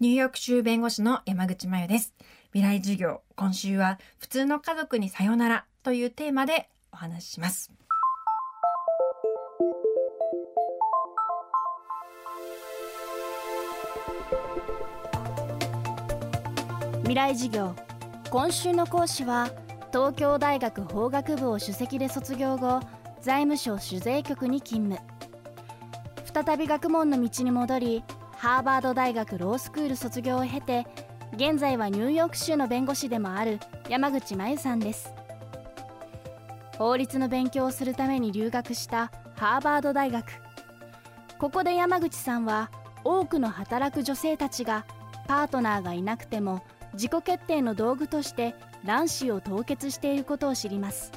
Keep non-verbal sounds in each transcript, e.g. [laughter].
ニューヨーク州弁護士の山口真由です。未来授業、今週は普通の家族にさよならというテーマでお話しします。未来授業今週の講師は東京大学法学部を首席で卒業後財務省酒税局に勤務再び学問の道に戻りハーバード大学ロースクール卒業を経て現在はニューヨーク州の弁護士でもある山口真由さんです。法律の勉強をするために留学したハーバード大学。ここで山口さんは多くの働く女性たちがパートナーがいなくても自己決定の道具として卵子を凍結していることを知ります。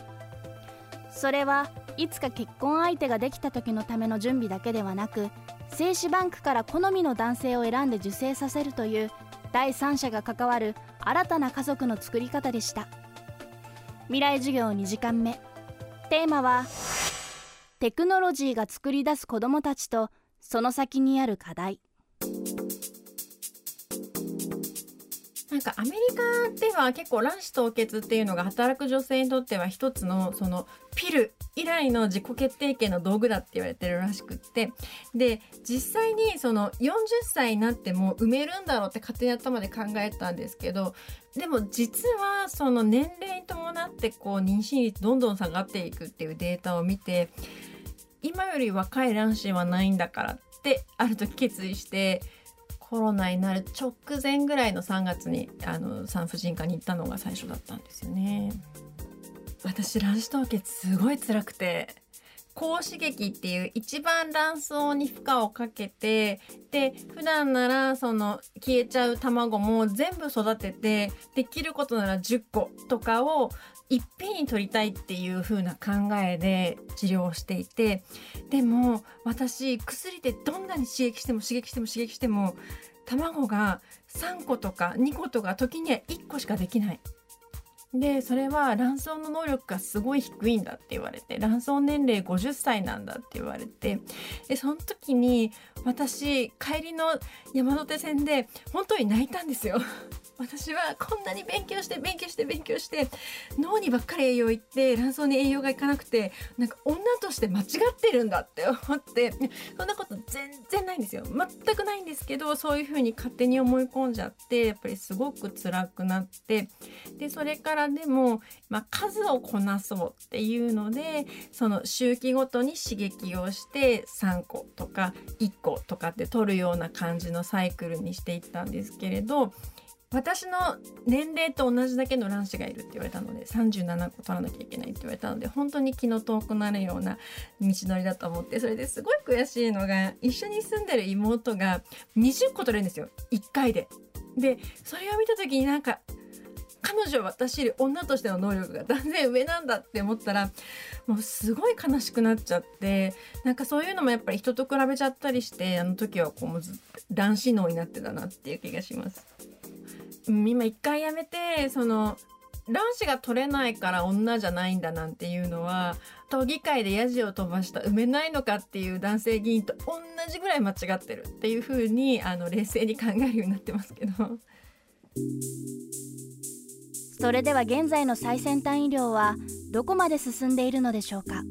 それはいつか結婚相手ができた時のための準備だけではなく精子バンクから好みの男性を選んで受精させるという第三者が関わる新たな家族の作り方でした。未来授業2時間目。テーマはテクノロジーが作り出す子どもたちとその先にある課題。なんかアメリカでは結構卵子凍結っていうのが働く女性にとっては一つのそのピル以来の自己決定権の道具だって言われてるらしくって。で実際にその40歳になっても埋めるんだろうって勝手に頭で考えたんですけどでも実はその年齢に伴ってこう妊娠率どんどん下がっていくっていうデータを見て今より若い卵子はないんだからってある時決意してコロナになる直前ぐらいの3月にあの産婦人科に行ったのが最初だったんですよね。私卵子凍結すごい辛くて高刺激っていう一番卵巣に負荷をかけてで普段ならその消えちゃう卵も全部育ててできることなら10個とかをいっぺんに取りたいっていう風な考えで治療していてでも私薬でどんなに刺激しても刺激しても刺激しても卵が3個とか2個とか時には1個しかできない。でそれは卵巣の能力がすごい低いんだって言われて卵巣年齢50歳なんだって言われてでその時に私帰りの山手線で本当に泣いたんですよ。[laughs] 私はこんなに勉強して勉強して勉強して脳にばっかり栄養いって卵巣に栄養がいかなくてなんか女として間違ってるんだって思ってそんなこと全然ないんですよ全くないんですけどそういうふうに勝手に思い込んじゃってやっぱりすごく辛くなってでそれからでも、まあ、数をこなそうっていうのでその周期ごとに刺激をして3個とか1個とかって取るような感じのサイクルにしていったんですけれど私の年齢と同じだけの卵子がいるって言われたので37個取らなきゃいけないって言われたので本当に気の遠くなるような道のりだと思ってそれですごい悔しいのが一緒に住んでる妹が20個取れるんですよ1回で。でそれを見た時になんか彼女は私より女としての能力が断然上なんだって思ったらもうすごい悲しくなっちゃってなんかそういうのもやっぱり人と比べちゃったりしてあの時はこうもう男子脳になってたなっていう気がします。今一回やめてその卵子が取れないから女じゃないんだなんていうのは都議会でヤジを飛ばした埋めないのかっていう男性議員と同じぐらい間違ってるっていうふうにあの冷静に考えるようになってますけど。それでは現在の最先端医療はどこまで進んでいるのでしょうか？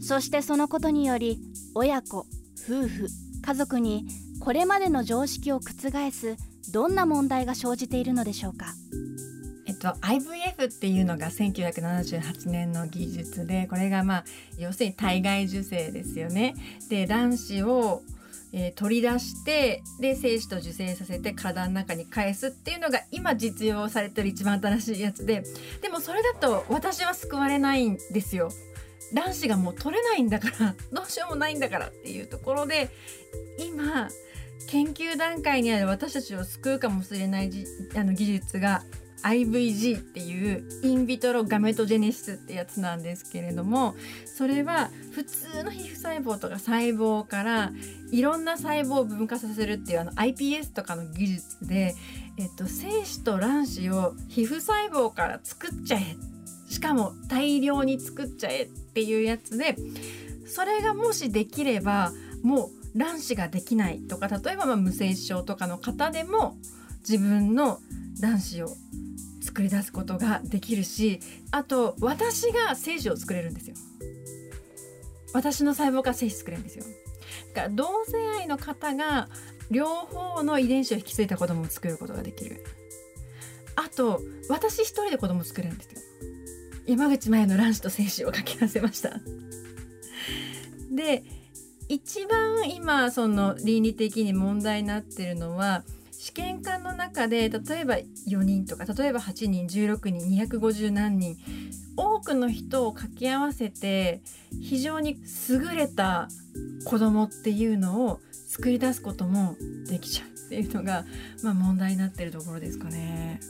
そしてそのことにより親子夫婦家族にこれまでの常識を覆すどんな問題が生じているのでしょうか？えっと、IVF っていうのが1978年の技術でこれがまあ要するに体外受精ですよね。で卵子をえー、取り出してで精子と受精させて体の中に返すっていうのが今実用されてる一番新しいやつででもそれだと私は救われないんですよ。卵子がもう取れないんだから [laughs] どうしようもないんだからっていうところで今研究段階にある私たちを救うかもしれないあの技術が IVG っていうインビトロガメトジェネシスってやつなんですけれどもそれは普通の皮膚細胞とか細胞からいろんな細胞を分化させるっていうあの iPS とかの技術で、えっと、精子と卵子を皮膚細胞から作っちゃえ。しかも大量に作っちゃえっていうやつでそれがもしできればもう卵子ができないとか例えばま無精子症とかの方でも自分の卵子を作り出すことができるしあと私が精子を作れるんですよ。私の細胞から精子作れるんですよ。だから同性愛の方が両方の遺伝子を引き継いだ子供を作ることができる。あと私一人で子供作れるんですよ。山口真由の卵子と精子を掛け合わせました。で一番今その倫理的に問題になってるのは試験管の中で例えば4人とか例えば8人16人250何人多くの人を掛け合わせて非常に優れた子供っていうのを作り出すこともできちゃうっていうのが、まあ、問題になってるところですかね。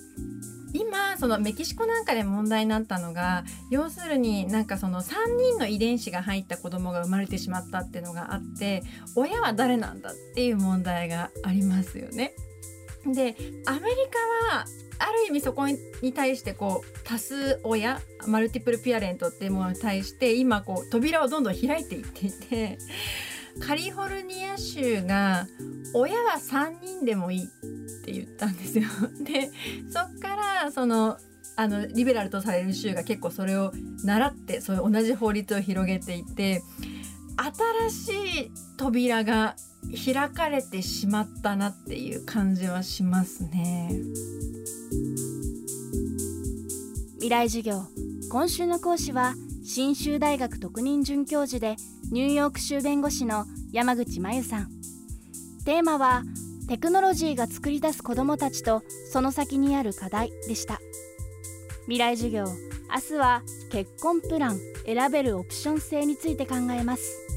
今そのメキシコなんかで問題になったのが要するになんかその3人の遺伝子が入った子供が生まれてしまったっていうのがあって親は誰なんだっていう問題がありますよね。でアメリカはある意味そこに対してこう多数親マルティプルピアレントっていうものに対して今こう扉をどんどん開いていっていて [laughs] カリフォルニア州が親は3人でもいいって言ったんですよ。[laughs] でそっからそのあのリベラルとされる州が結構それを習ってそういう同じ法律を広げていて新しい扉が開かれてしまったなっていう感じはしますね。未来授業今週の講師は信州大学特任准教授でニューヨーク州弁護士の山口真由さん。テーマはテクノロジーが作り出す子どもたちとその先にある課題でした。未来授業明日は結婚プラン選べるオプション制について考えます。